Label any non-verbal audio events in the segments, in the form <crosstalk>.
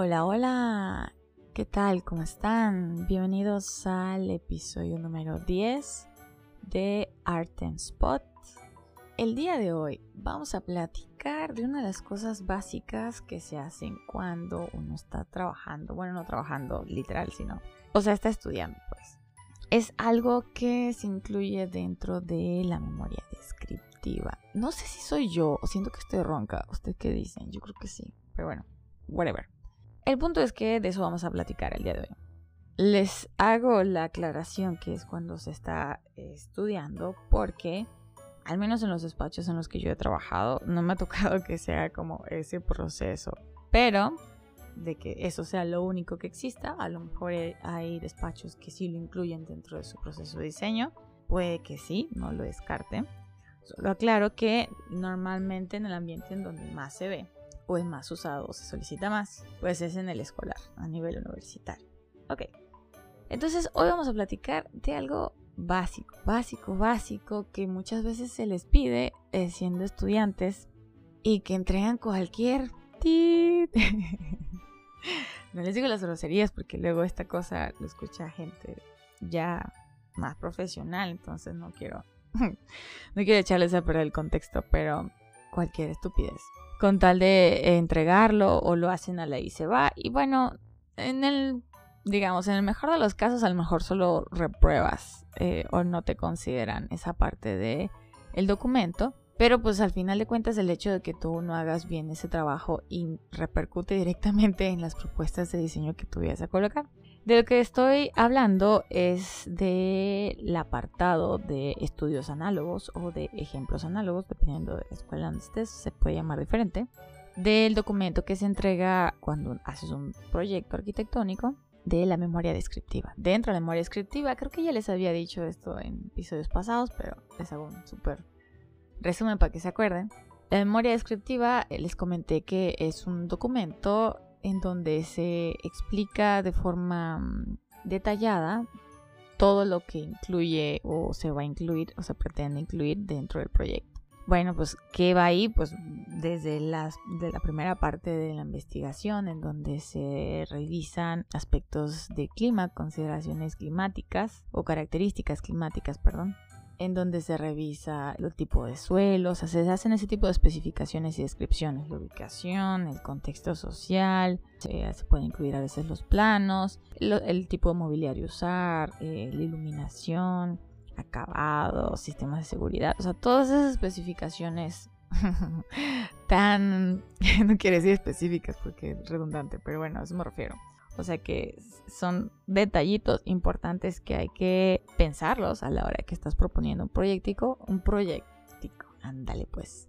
Hola, hola, ¿qué tal? ¿Cómo están? Bienvenidos al episodio número 10 de Art and Spot. El día de hoy vamos a platicar de una de las cosas básicas que se hacen cuando uno está trabajando, bueno, no trabajando literal, sino, o sea, está estudiando, pues. Es algo que se incluye dentro de la memoria descriptiva. No sé si soy yo o siento que estoy ronca. ¿Ustedes qué dicen? Yo creo que sí. Pero bueno, whatever. El punto es que de eso vamos a platicar el día de hoy. Les hago la aclaración que es cuando se está estudiando porque al menos en los despachos en los que yo he trabajado no me ha tocado que sea como ese proceso. Pero de que eso sea lo único que exista, a lo mejor hay despachos que sí lo incluyen dentro de su proceso de diseño. Puede que sí, no lo descarte. Solo aclaro que normalmente en el ambiente en donde más se ve o es más usado o se solicita más, pues es en el escolar, a nivel universitario. Ok, entonces hoy vamos a platicar de algo básico, básico, básico, que muchas veces se les pide eh, siendo estudiantes y que entregan cualquier... <laughs> no les digo las groserías porque luego esta cosa lo escucha gente ya más profesional, entonces no quiero <laughs> no quiero echarles a perder el contexto, pero cualquier estupidez con tal de entregarlo o lo hacen a la y se va. Y bueno, en el, digamos, en el mejor de los casos, a lo mejor solo repruebas eh, o no te consideran esa parte de el documento. Pero pues al final de cuentas el hecho de que tú no hagas bien ese trabajo y repercute directamente en las propuestas de diseño que tú vayas a colocar. De lo que estoy hablando es del apartado de estudios análogos o de ejemplos análogos, dependiendo de la escuela donde estés, se puede llamar diferente, del documento que se entrega cuando haces un proyecto arquitectónico de la memoria descriptiva. Dentro de la memoria descriptiva, creo que ya les había dicho esto en episodios pasados, pero les hago un súper resumen para que se acuerden. La memoria descriptiva, eh, les comenté que es un documento en donde se explica de forma mm, detallada todo lo que incluye o se va a incluir o se pretende incluir dentro del proyecto. Bueno, pues, ¿qué va ahí? Pues desde las, de la primera parte de la investigación, en donde se revisan aspectos de clima, consideraciones climáticas o características climáticas, perdón, en donde se revisa el tipo de suelos, se hacen ese tipo de especificaciones y descripciones, la ubicación, el contexto social, se, pueden incluir a veces los planos, el tipo de mobiliario usar, eh, la iluminación, acabado, sistemas de seguridad, o sea, todas esas especificaciones <laughs> tan, <laughs> no quiero decir específicas porque es redundante, pero bueno, a eso me refiero o sea que son detallitos importantes que hay que pensarlos a la hora que estás proponiendo un proyectico, un proyectico, ándale pues,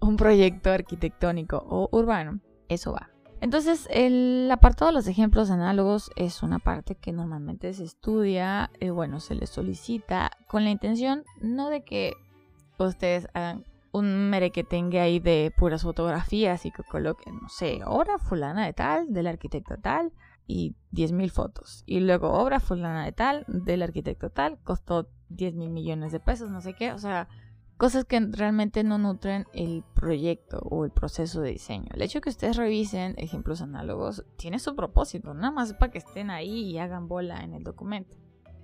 un proyecto arquitectónico o urbano, eso va. Entonces, el apartado de los ejemplos análogos es una parte que normalmente se estudia, eh, bueno, se les solicita con la intención no de que ustedes hagan un merequetengue ahí de puras fotografías y que coloquen, no sé, obra fulana de tal, del arquitecto tal, y 10.000 fotos. Y luego obra fulana de tal, del arquitecto tal, costó 10 mil millones de pesos, no sé qué. O sea, cosas que realmente no nutren el proyecto o el proceso de diseño. El hecho de que ustedes revisen ejemplos análogos tiene su propósito, nada más para que estén ahí y hagan bola en el documento.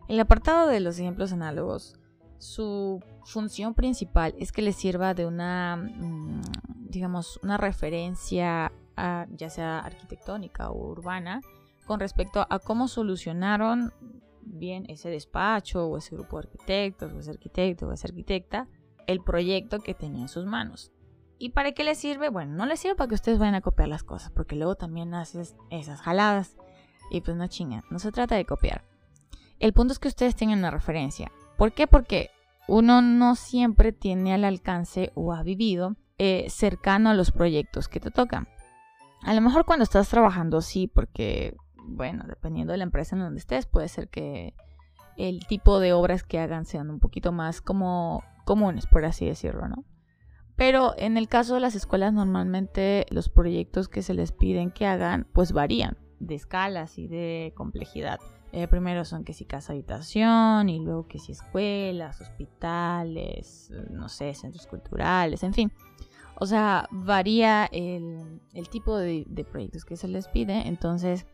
El apartado de los ejemplos análogos, su función principal es que les sirva de una, mm, digamos, una referencia ya sea arquitectónica o urbana, con respecto a cómo solucionaron bien ese despacho o ese grupo de arquitectos o ese arquitecto o esa arquitecta el proyecto que tenía en sus manos. ¿Y para qué les sirve? Bueno, no les sirve para que ustedes vayan a copiar las cosas, porque luego también haces esas jaladas y pues no chingan, no se trata de copiar. El punto es que ustedes tengan una referencia. ¿Por qué? Porque uno no siempre tiene al alcance o ha vivido eh, cercano a los proyectos que te tocan. A lo mejor cuando estás trabajando sí, porque bueno, dependiendo de la empresa en donde estés, puede ser que el tipo de obras que hagan sean un poquito más como comunes, por así decirlo, ¿no? Pero en el caso de las escuelas, normalmente los proyectos que se les piden que hagan, pues varían de escalas y de complejidad. Eh, primero son que si casa habitación y luego que si escuelas, hospitales, no sé, centros culturales, en fin. O sea, varía el, tipo de, de proyectos que se les pide. Entonces,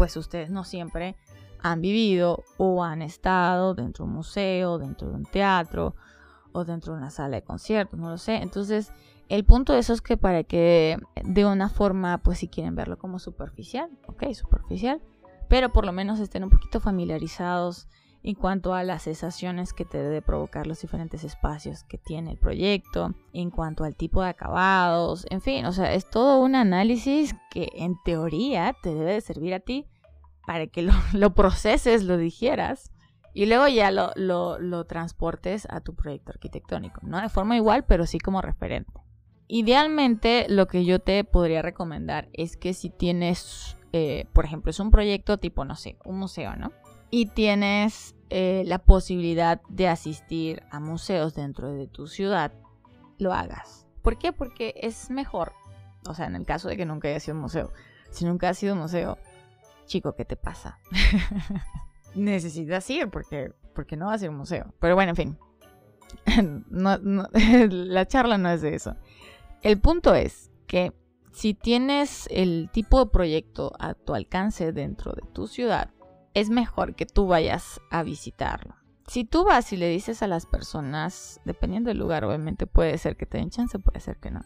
pues ustedes no siempre han vivido o han estado dentro de un museo, dentro de un teatro o dentro de una sala de conciertos, no lo sé. Entonces, el punto de eso es que para que de una forma, pues si quieren verlo como superficial, ok, superficial, pero por lo menos estén un poquito familiarizados en cuanto a las sensaciones que te debe provocar los diferentes espacios que tiene el proyecto, en cuanto al tipo de acabados, en fin, o sea, es todo un análisis que en teoría te debe de servir a ti para que lo, <laughs> proceses, lo digieras y luego ya lo, lo, transportes a tu proyecto arquitectónico, ¿no? De forma igual, pero sí como referente. Idealmente, lo que yo te podría recomendar es que si tienes, eh, por ejemplo, es un proyecto tipo, no sé, un museo, ¿no? Y tienes eh, la posibilidad de asistir a museos dentro de tu ciudad, lo hagas. ¿Por qué? Porque es mejor, o sea, en el caso de que nunca haya sido un museo, si nunca ha sido un museo, chico, ¿qué te pasa? <laughs> Necesitas ir porque, porque no va a ser un museo. Pero bueno, en fin. <laughs> <laughs> la charla no es de eso. El punto es que si tienes el tipo de proyecto a tu alcance dentro de tu ciudad, es mejor que tú vayas a visitarlo. Si tú vas y le dices a las personas, dependiendo del lugar, obviamente puede ser que te den chance, puede ser que no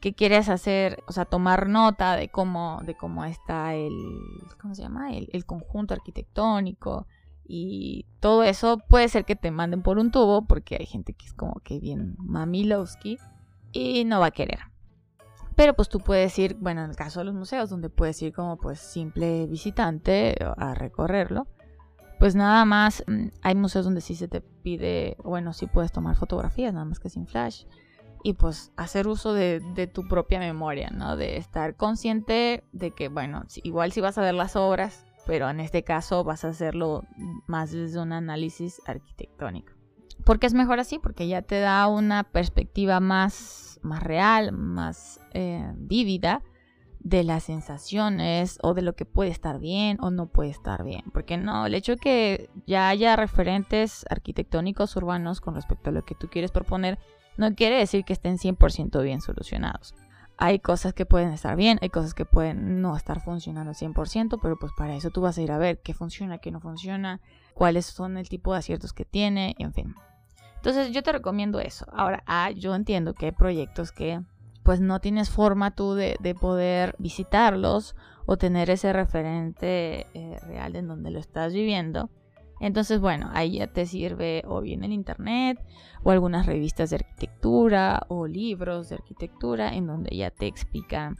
que quieres hacer, o sea, tomar nota de cómo, de cómo está el, ¿cómo se llama? El, conjunto arquitectónico y todo eso puede ser que te manden por un tubo porque hay gente que es como que bien mamilowski y no va a querer. Pero pues tú puedes ir, bueno, en el caso de los museos, donde puedes ir como pues simple visitante a recorrerlo, pues nada más mm, hay museos donde sí se te pide, bueno, sí puedes tomar fotografías, nada más que sin flash y pues hacer uso de, tu propia memoria, ¿no? De estar consciente de que, bueno, igual si vas a ver las obras, pero en este caso vas a hacerlo más desde un análisis arquitectónico. ¿Por qué es mejor así? Porque ya te da una perspectiva más, más real, más eh, vívida de las sensaciones o de lo que puede estar bien o no puede estar bien. Porque no, el hecho de que ya haya referentes arquitectónicos urbanos con respecto a lo que tú quieres proponer no quiere decir que estén 100% bien solucionados. Hay cosas que pueden estar bien, hay cosas que pueden no estar funcionando 100%, pero pues para eso tú vas a ir a ver qué funciona, qué no funciona, cuáles son el tipo de aciertos que tiene, en fin. Entonces yo te recomiendo eso. Ahora, ah, yo entiendo que hay proyectos que pues no tienes forma tú de, poder visitarlos o tener ese referente eh, real en donde lo estás viviendo. Entonces, bueno, ahí ya te sirve o bien el internet o algunas revistas de arquitectura o libros de arquitectura en donde ya te explican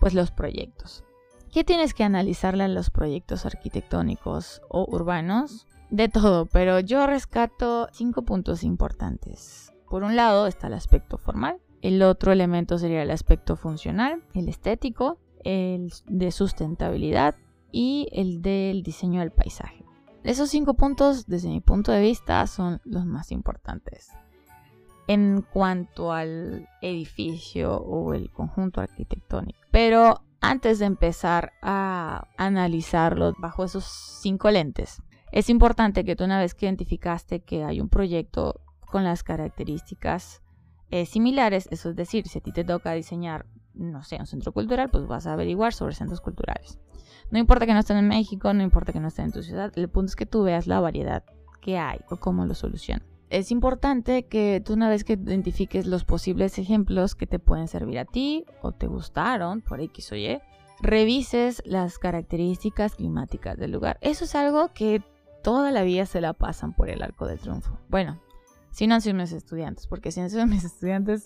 pues los proyectos. ¿Qué tienes que analizarle a los proyectos arquitectónicos o urbanos? De todo, pero yo rescato cinco puntos importantes. Por un lado está el aspecto formal, el otro elemento sería el aspecto funcional, el estético, el de sustentabilidad y el del diseño del paisaje. Esos cinco puntos, desde mi punto de vista, son los más importantes. En cuanto al edificio o el conjunto arquitectónico. Pero antes de empezar a analizarlo bajo esos cinco lentes, es importante que tú una vez que identificaste que hay un proyecto con las características eh, similares, eso es decir, si a ti te toca diseñar, no sé, un centro cultural, pues vas a averiguar sobre centros culturales. No importa que no estén en México, no importa que no estén en tu ciudad, el punto es que tú veas la variedad que hay o cómo lo solucionan. Es importante que tú una vez que identifiques los posibles ejemplos que te pueden servir a ti o te gustaron por X o Y, revises las características climáticas del lugar. Eso es algo que toda la vida se la pasan por el arco del triunfo. Bueno, si no han sido mis estudiantes, porque si han sido <laughs> mis estudiantes,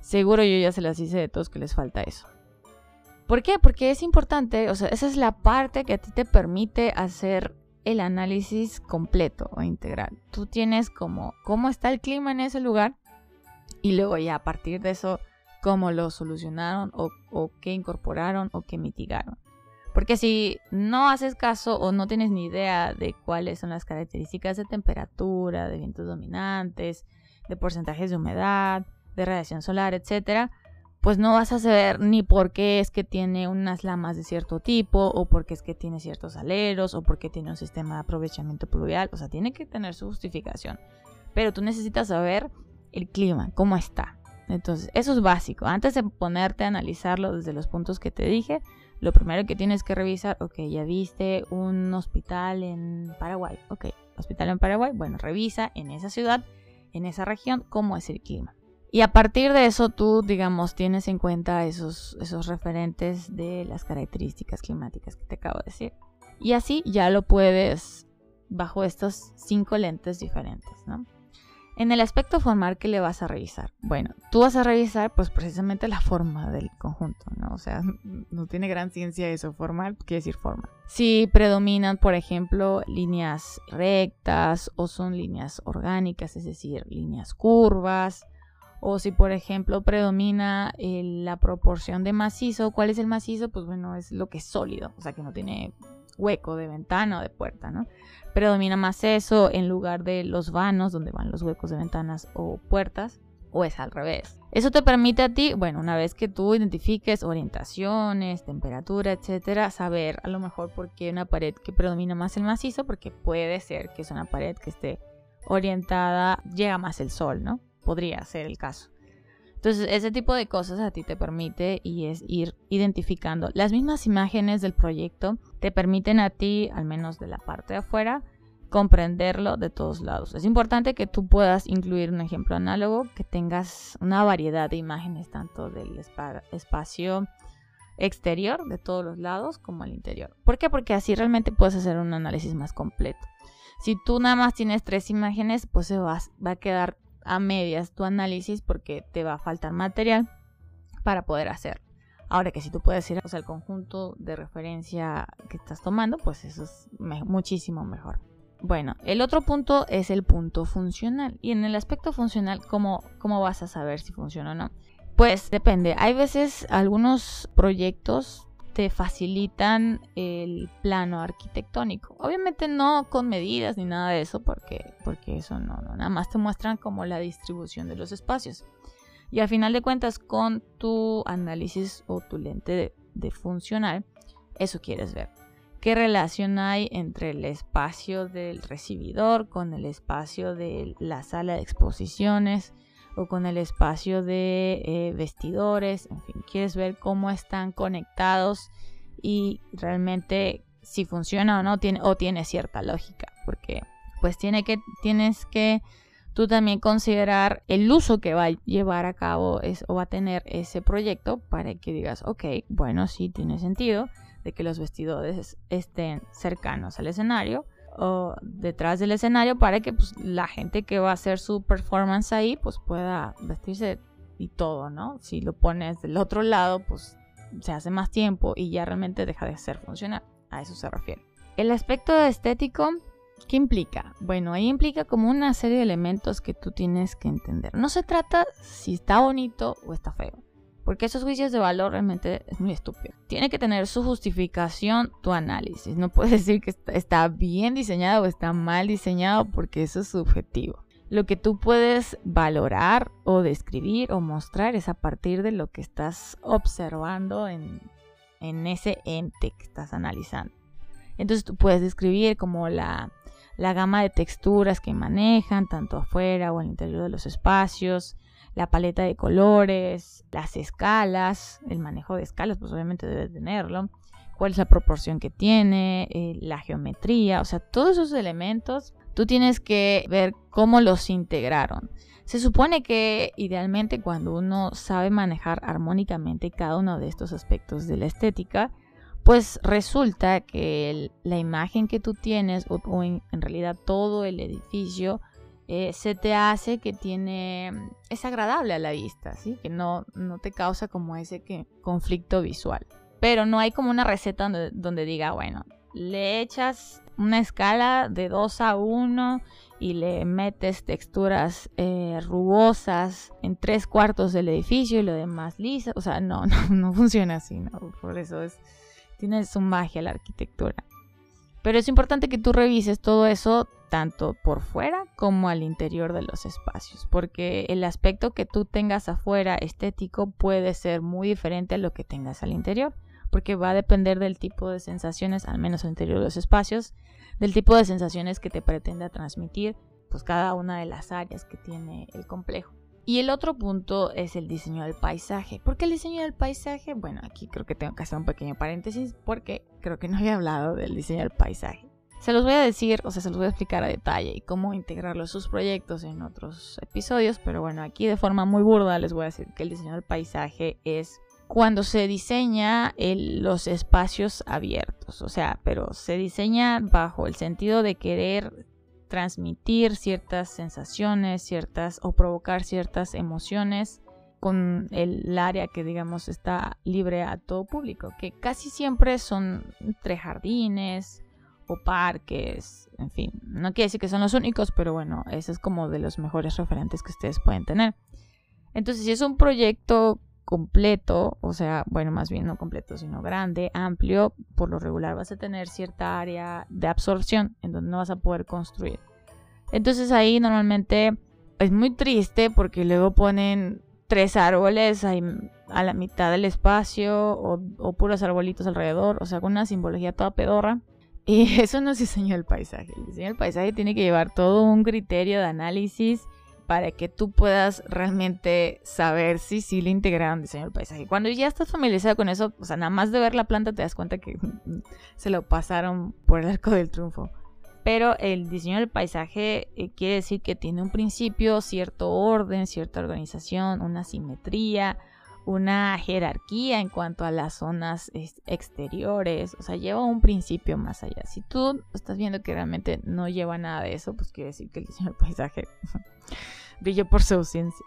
seguro yo ya se las hice de todos que les falta eso. ¿Por qué? Porque es importante, o sea, esa es la parte que a ti te permite hacer el análisis completo o integral. Tú tienes como cómo está el clima en ese lugar y luego ya a partir de eso cómo lo solucionaron o, o qué incorporaron o qué mitigaron. Porque si no haces caso o no tienes ni idea de cuáles son las características de temperatura, de vientos dominantes, de porcentajes de humedad, de radiación solar, etcétera, pues no vas a saber ni por qué es que tiene unas lamas de cierto tipo, o por qué es que tiene ciertos aleros, o por qué tiene un sistema de aprovechamiento pluvial. O sea, tiene que tener su justificación. Pero tú necesitas saber el clima, cómo está. Entonces, eso es básico. Antes de ponerte a analizarlo desde los puntos que te dije, lo primero que tienes que revisar, ok, ya viste un hospital en Paraguay, ok, hospital en Paraguay, bueno, revisa en esa ciudad, en esa región, cómo es el clima. Y a partir de eso tú, digamos, tienes en cuenta esos, esos referentes de las características climáticas que te acabo de decir. Y así ya lo puedes bajo estos cinco lentes diferentes, ¿no? En el aspecto formal, ¿qué le vas a revisar? Bueno, tú vas a revisar pues precisamente la forma del conjunto, ¿no? O sea, <laughs> no tiene gran ciencia eso, formal quiere decir forma. Si predominan, por ejemplo, líneas rectas o son líneas orgánicas, es decir, líneas curvas, o si por ejemplo predomina eh, la proporción de macizo, ¿cuál es el macizo? Pues bueno, es lo que es sólido, o sea que no tiene hueco de ventana o de puerta, ¿no? Predomina más eso en lugar de los vanos, donde van los huecos de ventanas o puertas, o es al revés. Eso te permite a ti, bueno, una vez que tú identifiques orientaciones, temperatura, etcétera, saber a lo mejor por qué una pared que predomina más el macizo, porque puede ser que es una pared que esté orientada, llega más el sol, ¿no? Podría ser el caso. Entonces, ese tipo de cosas a ti te permite y es ir identificando. Las mismas imágenes del proyecto te permiten a ti, al menos de la parte de afuera, comprenderlo de todos lados. Es importante que tú puedas incluir un ejemplo análogo, que tengas una variedad de imágenes tanto del espacio exterior de todos los lados como el interior. ¿Por qué? Porque así realmente puedes hacer un análisis más completo. Si tú nada más tienes tres imágenes, pues se va, va a quedar a medias tu análisis porque te va a faltar material para poder hacer. Ahora que si tú puedes ir al conjunto de referencia que estás tomando, pues eso es muchísimo mejor. Bueno, el otro punto es el punto funcional. Y en el aspecto funcional, ¿cómo, cómo vas a saber si funciona o no? Pues depende. Hay veces algunos proyectos te facilitan el plano arquitectónico. Obviamente no con medidas ni nada de eso, porque, porque eso no, no, nada más te muestran como la distribución de los espacios. Y al final de cuentas, con tu análisis o tu lente de, de funcional, eso quieres ver. ¿Qué relación hay entre el espacio del recibidor con el espacio de la sala de exposiciones? O con el espacio de eh, vestidores, en fin, quieres ver cómo están conectados y realmente si funciona o no tiene o tiene cierta lógica, porque pues tiene que tienes que tú también considerar el uso que va a llevar a cabo o va a tener ese proyecto para que digas, ok, bueno, sí tiene sentido de que los vestidores estén cercanos al escenario, o detrás del escenario para que pues, la gente que va a hacer su performance ahí pues pueda vestirse y todo, ¿no? Si lo pones del otro lado pues se hace más tiempo y ya realmente deja de ser funcional. A eso se refiere. El aspecto estético, ¿qué implica? Bueno, ahí implica como una serie de elementos que tú tienes que entender. No se trata si está bonito o está feo. Porque esos juicios de valor realmente es muy estúpido. Tiene que tener su justificación tu análisis. No puedes <laughs> decir que está bien diseñado o está mal diseñado porque eso es subjetivo. Lo que tú puedes valorar o describir o mostrar es a partir de lo que estás observando en, ese ente que estás analizando. Entonces tú puedes describir como la, la gama de texturas que manejan, tanto afuera o el interior de los espacios, la paleta de colores, las escalas, el manejo de escalas, pues obviamente debe tenerlo, cuál es la proporción que tiene, eh, la geometría, o sea, todos esos elementos, tú tienes que ver cómo los integraron. Se supone que idealmente cuando uno sabe manejar armónicamente cada uno de estos aspectos de la estética, pues resulta que la imagen que tú tienes, o, en realidad todo el edificio, eh, se te hace que tiene, es agradable a la vista, ¿sí? Que no, no te causa como ese que, conflicto visual. Pero no hay como una receta donde, diga, bueno, le echas una escala de 2 a 1 y le metes texturas eh, rugosas en tres cuartos del edificio y lo demás lisa. O sea, no, <laughs> no, no funciona así, ¿no? Por eso es, tiene su magia la arquitectura. Pero es importante que tú revises todo eso tanto por fuera como al interior de los espacios, porque el aspecto que tú tengas afuera estético puede ser muy diferente a lo que tengas al interior, porque va a depender del tipo de sensaciones, al menos al interior de los espacios, del tipo de sensaciones que te pretenda transmitir, pues cada una de las áreas que tiene el complejo. Y el otro punto es el diseño del paisaje. ¿Por qué el diseño del paisaje? Bueno, aquí creo que tengo que hacer un pequeño paréntesis porque creo que no había hablado del diseño del paisaje. Se los voy a decir, o sea, se los voy a explicar a detalle y cómo integrarlo a sus proyectos en otros episodios, pero bueno, aquí de forma muy burda les voy a decir que el diseño del paisaje es cuando se diseña los espacios abiertos, o sea, pero se diseña bajo el sentido de querer transmitir ciertas sensaciones, ciertas o provocar ciertas emociones con el, área que digamos está libre a todo público, que casi siempre son entre jardines o parques, en fin, no quiere decir que son los únicos, pero bueno, ese es como de los mejores referentes que ustedes pueden tener. Entonces, si es un proyecto completo, o sea, bueno, más bien no completo, sino grande, amplio, por lo regular vas a tener cierta área de absorción en donde no vas a poder construir. Entonces ahí normalmente es muy triste porque luego ponen tres árboles ahí a la mitad del espacio o, puros arbolitos alrededor, o sea, con una simbología toda pedorra. Y <laughs> eso no es diseño del paisaje. El diseño del paisaje tiene que llevar todo un criterio de análisis para que tú puedas realmente saber si sí le integraron diseño del paisaje. Cuando ya estás familiarizado con eso, o sea, nada más de ver la planta te das cuenta que <laughs> se lo pasaron por el arco del triunfo. Pero el diseño del paisaje eh, quiere decir que tiene un principio, cierto orden, cierta organización, una simetría, una jerarquía en cuanto a las zonas exteriores, o sea, lleva un principio más allá. Si tú estás viendo que realmente no lleva nada de eso, pues quiere decir que el diseño paisaje <laughs> brilla por su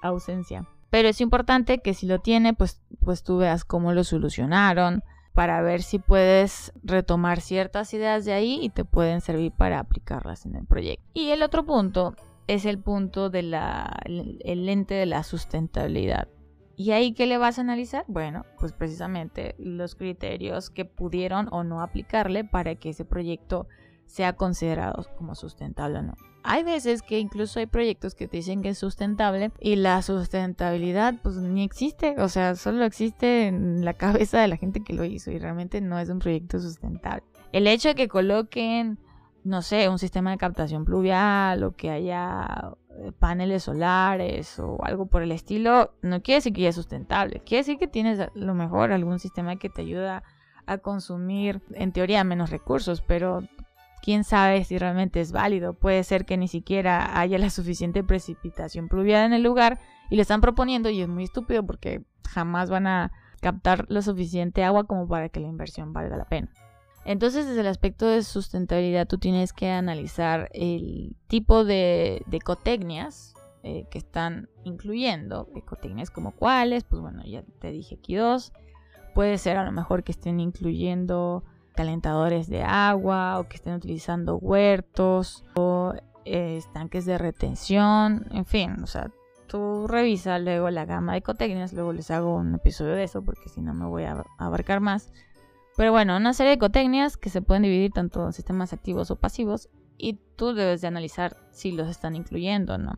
ausencia. Pero es importante que si lo tiene, pues, pues tú veas cómo lo solucionaron para ver si puedes retomar ciertas ideas de ahí y te pueden servir para aplicarlas en el proyecto. Y el otro punto es el punto del el lente de la sustentabilidad. ¿Y ahí qué le vas a analizar? Bueno, pues precisamente los criterios que pudieron o no aplicarle para que ese proyecto sea considerado como sustentable o no. Hay veces que incluso hay proyectos que te dicen que es sustentable y la sustentabilidad pues ni existe, o sea, solo existe en la cabeza de la gente que lo hizo y realmente no es un proyecto sustentable. El hecho de que coloquen, no sé, un sistema de captación pluvial o que haya eh, paneles solares o algo por el estilo, no quiere decir que ya es sustentable, quiere decir que tienes a lo mejor algún sistema que te ayuda a consumir en teoría menos recursos, pero quién sabe si realmente es válido. Puede ser que ni siquiera haya la suficiente precipitación pluvial en el lugar y lo están proponiendo y es muy estúpido porque jamás van a captar lo suficiente agua como para que la inversión valga la pena. Entonces, desde el aspecto de sustentabilidad, tú tienes que analizar el tipo de, ecotecnias eh, que están incluyendo. Ecotecnias como cuáles, pues bueno, ya te dije aquí dos. Puede ser a lo mejor que estén incluyendo calentadores de agua o que estén utilizando huertos o eh, estanques de retención, en fin, o sea, tú revisa luego la gama de ecotecnias, luego les hago un episodio de eso porque si no me voy a abarcar más. Pero bueno, una serie de ecotecnias que se pueden dividir tanto en sistemas activos o pasivos y tú debes de analizar si los están incluyendo o no.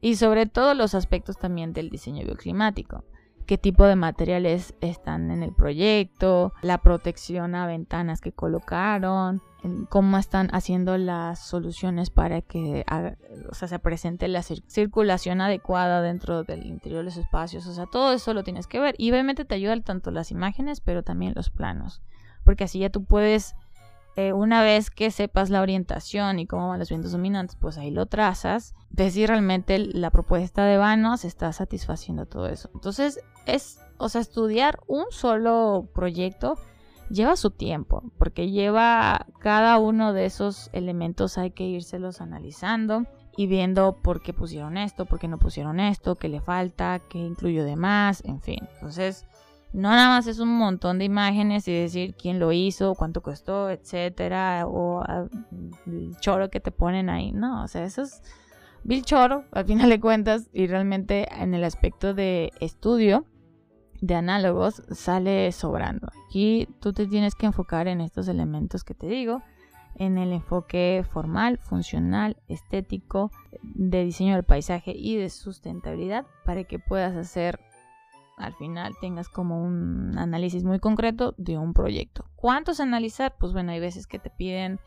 Y sobre todo los aspectos también del diseño bioclimático. Qué tipo de materiales están en el proyecto, la protección a ventanas que colocaron, cómo están haciendo las soluciones para que se presente la circulación adecuada dentro del interior de los espacios. O sea, todo eso lo tienes que ver. Y obviamente te ayudan tanto las imágenes, pero también los planos. Porque así ya tú puedes eh, una vez que sepas la orientación y cómo van los vientos dominantes, pues ahí lo trazas, ves si realmente la propuesta de vanos está satisfaciendo todo eso. Entonces, es, o sea, estudiar un solo proyecto lleva su tiempo, porque lleva cada uno de esos elementos hay que írselos analizando y viendo por qué pusieron esto, por qué no pusieron esto, qué le falta, qué incluyó de más, en fin. Entonces, no nada más es un montón de imágenes y decir quién lo hizo, cuánto costó, etcétera, o ah, el choro que te ponen ahí. No, o sea, eso es vil choro, al final de cuentas, y realmente en el aspecto de estudio de análogos sale sobrando. Aquí tú te tienes que enfocar en estos elementos que te digo, en el enfoque formal, funcional, estético, de diseño del paisaje y de sustentabilidad para que puedas hacer al final tengas como un análisis muy concreto de un proyecto. ¿Cuántos analizar? Pues bueno, hay veces que te piden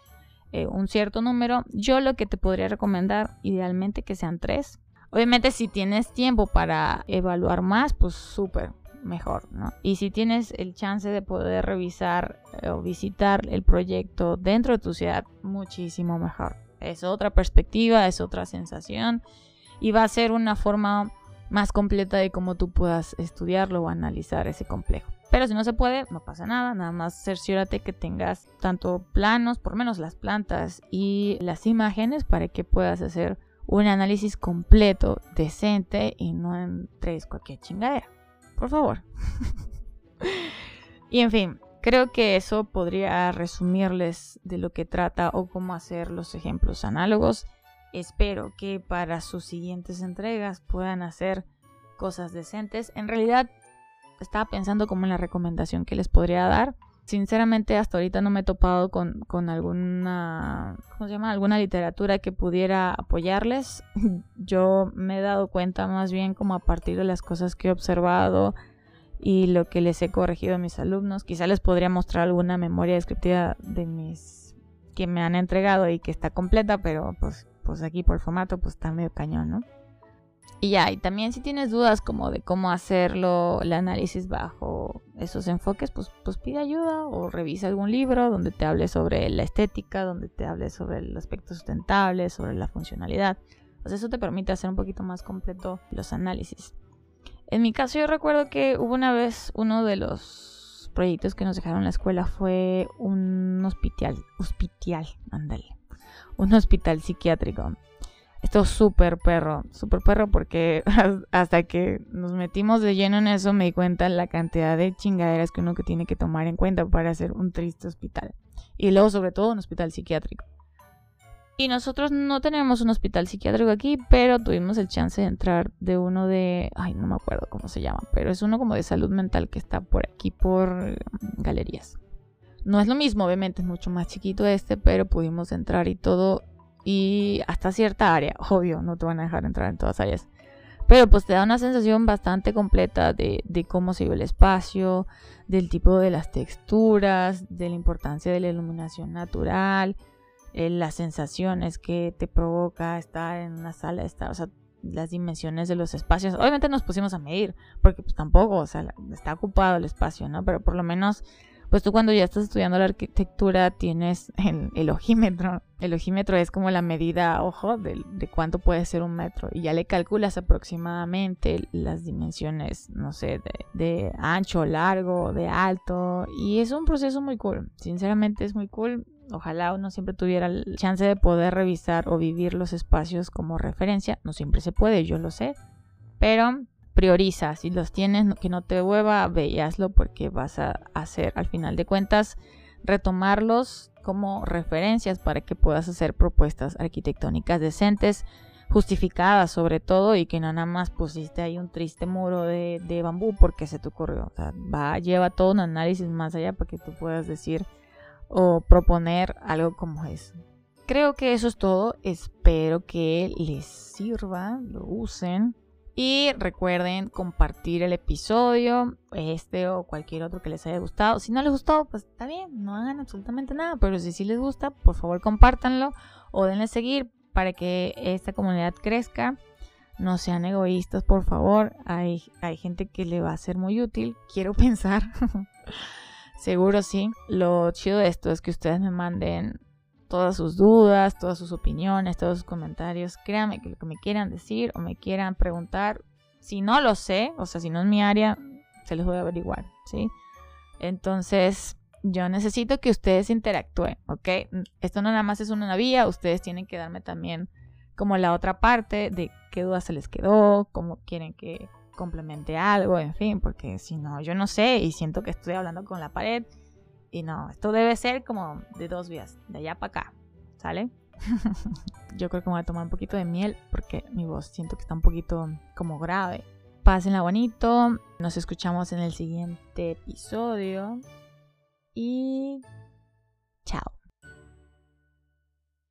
eh, un cierto número. Yo lo que te podría recomendar, idealmente que sean tres. Obviamente si tienes tiempo para evaluar más, pues súper mejor, ¿no? Y si tienes el chance de poder revisar eh, o visitar el proyecto dentro de tu ciudad, muchísimo mejor. Es otra perspectiva, es otra sensación y va a ser una forma más completa de cómo tú puedas estudiarlo o analizar ese complejo. Pero si no se puede, no pasa nada, nada más cerciórate que tengas tanto planos, por menos las plantas y las imágenes para que puedas hacer un análisis completo, decente y no en tres cualquier chingadera. Por favor. y en fin, creo que eso podría resumirles de lo que trata o cómo hacer los ejemplos análogos. Espero que para sus siguientes entregas puedan hacer cosas decentes. En realidad, estaba pensando como en la recomendación que les podría dar. Sinceramente, hasta ahorita no me he topado con, con alguna, ¿cómo se llama? Alguna literatura que pudiera apoyarles. <laughs> Yo me he dado cuenta más bien como a partir de las cosas que he observado y lo que les he corregido a mis alumnos. Quizá les podría mostrar alguna memoria descriptiva de mis que me han entregado y que está completa, pero pues pues aquí por formato pues está medio cañón, ¿no? Y ya, y también si tienes dudas como de cómo hacerlo, el análisis bajo esos enfoques, pues, pues pide ayuda o revisa algún libro donde te hable sobre la estética, donde te hable sobre el aspecto sustentable, sobre la funcionalidad. Pues eso te permite hacer un poquito más completo los análisis. En mi caso yo recuerdo que hubo una vez uno de los proyectos que nos dejaron la escuela fue un hospital, hospital, ándale, un hospital psiquiátrico. Esto es súper perro, súper perro porque <laughs> hasta que nos metimos de lleno en eso me di cuenta la cantidad de chingaderas que uno que tiene que tomar en cuenta para hacer un triste hospital. Y luego sobre todo un hospital psiquiátrico. Y nosotros no tenemos un hospital psiquiátrico aquí, pero tuvimos el chance de entrar de uno de, ay, no me acuerdo cómo se llama, pero es uno como de salud mental que está por aquí, por mm, galerías. No es lo mismo, obviamente es mucho más chiquito este, pero pudimos entrar y todo. Y hasta cierta área, <laughs> obvio, no te van a dejar entrar en todas áreas. Pero pues te da una sensación bastante completa de, cómo se ve el espacio, del tipo de las texturas, de la importancia de la iluminación natural, eh, las sensaciones que te provoca estar en una sala, estar, o sea, las dimensiones de los espacios. Obviamente nos pusimos a medir, porque pues tampoco, o sea, está ocupado el espacio, ¿no? Pero por lo menos pues tú cuando ya estás estudiando la arquitectura tienes <laughs> el, ojímetro. El ojímetro es como la medida, ojo, de, cuánto puede ser un metro. Y ya le calculas aproximadamente las dimensiones, no sé, de, de ancho, largo, de alto. Y es un proceso muy cool. Sinceramente es muy cool. Ojalá uno siempre tuviera la chance de poder revisar o vivir los espacios como referencia. No siempre se puede, yo lo sé. Pero prioriza. Si los tienes, que no te hueva, ve y hazlo porque vas a hacer al final de cuentas retomarlos como referencias para que puedas hacer propuestas arquitectónicas decentes, justificadas sobre todo y que no nada más pusiste ahí un triste muro de, bambú porque se te ocurrió. O sea, va, lleva todo un análisis más allá para que tú puedas decir o proponer algo como eso. Creo que eso es todo. Espero que les sirva, lo usen. Y recuerden compartir el episodio, este o cualquier otro que les haya gustado. Si no les gustó, pues está bien, no hagan absolutamente nada. Pero si sí les gusta, por favor compártanlo o denle seguir para que esta comunidad crezca. No sean egoístas, por favor. Hay, hay gente que le va a ser muy útil. Quiero <laughs> pensar. Seguro sí. Lo chido de esto es que ustedes me manden todas sus dudas, todas sus opiniones, todos sus comentarios. Créanme que lo que me quieran decir o me quieran preguntar, si no lo sé, o sea, si no es mi área, se los voy a averiguar, ¿sí? Entonces, yo necesito que ustedes interactúen, ¿ok? Esto no nada más es una vía, ustedes tienen que darme también como la otra parte de qué dudas se les quedó, cómo quieren que complemente algo, en fin, porque si no, yo no sé y siento que estoy hablando con la pared y no, esto debe ser como de dos vías, de allá para acá, ¿sale? <laughs> Yo creo que me voy a tomar un poquito de miel porque mi voz siento que está un poquito como grave. Pásenla bonito, nos escuchamos en el siguiente episodio y chao.